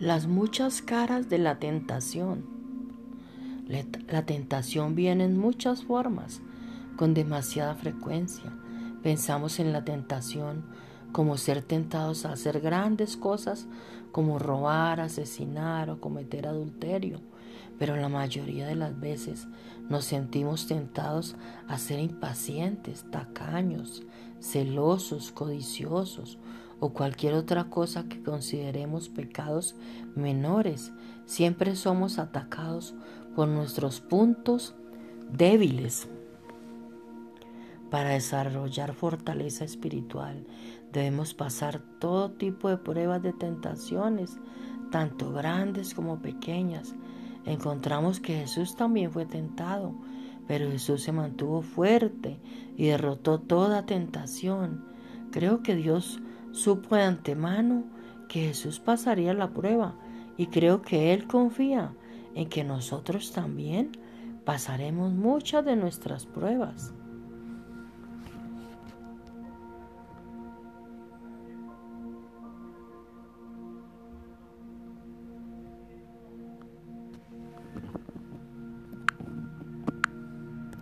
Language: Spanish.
Las muchas caras de la tentación. La tentación viene en muchas formas, con demasiada frecuencia. Pensamos en la tentación como ser tentados a hacer grandes cosas como robar, asesinar o cometer adulterio, pero la mayoría de las veces nos sentimos tentados a ser impacientes, tacaños, celosos, codiciosos o cualquier otra cosa que consideremos pecados menores. Siempre somos atacados por nuestros puntos débiles. Para desarrollar fortaleza espiritual debemos pasar todo tipo de pruebas de tentaciones, tanto grandes como pequeñas. Encontramos que Jesús también fue tentado, pero Jesús se mantuvo fuerte y derrotó toda tentación. Creo que Dios supo de antemano que Jesús pasaría la prueba y creo que Él confía en que nosotros también pasaremos muchas de nuestras pruebas.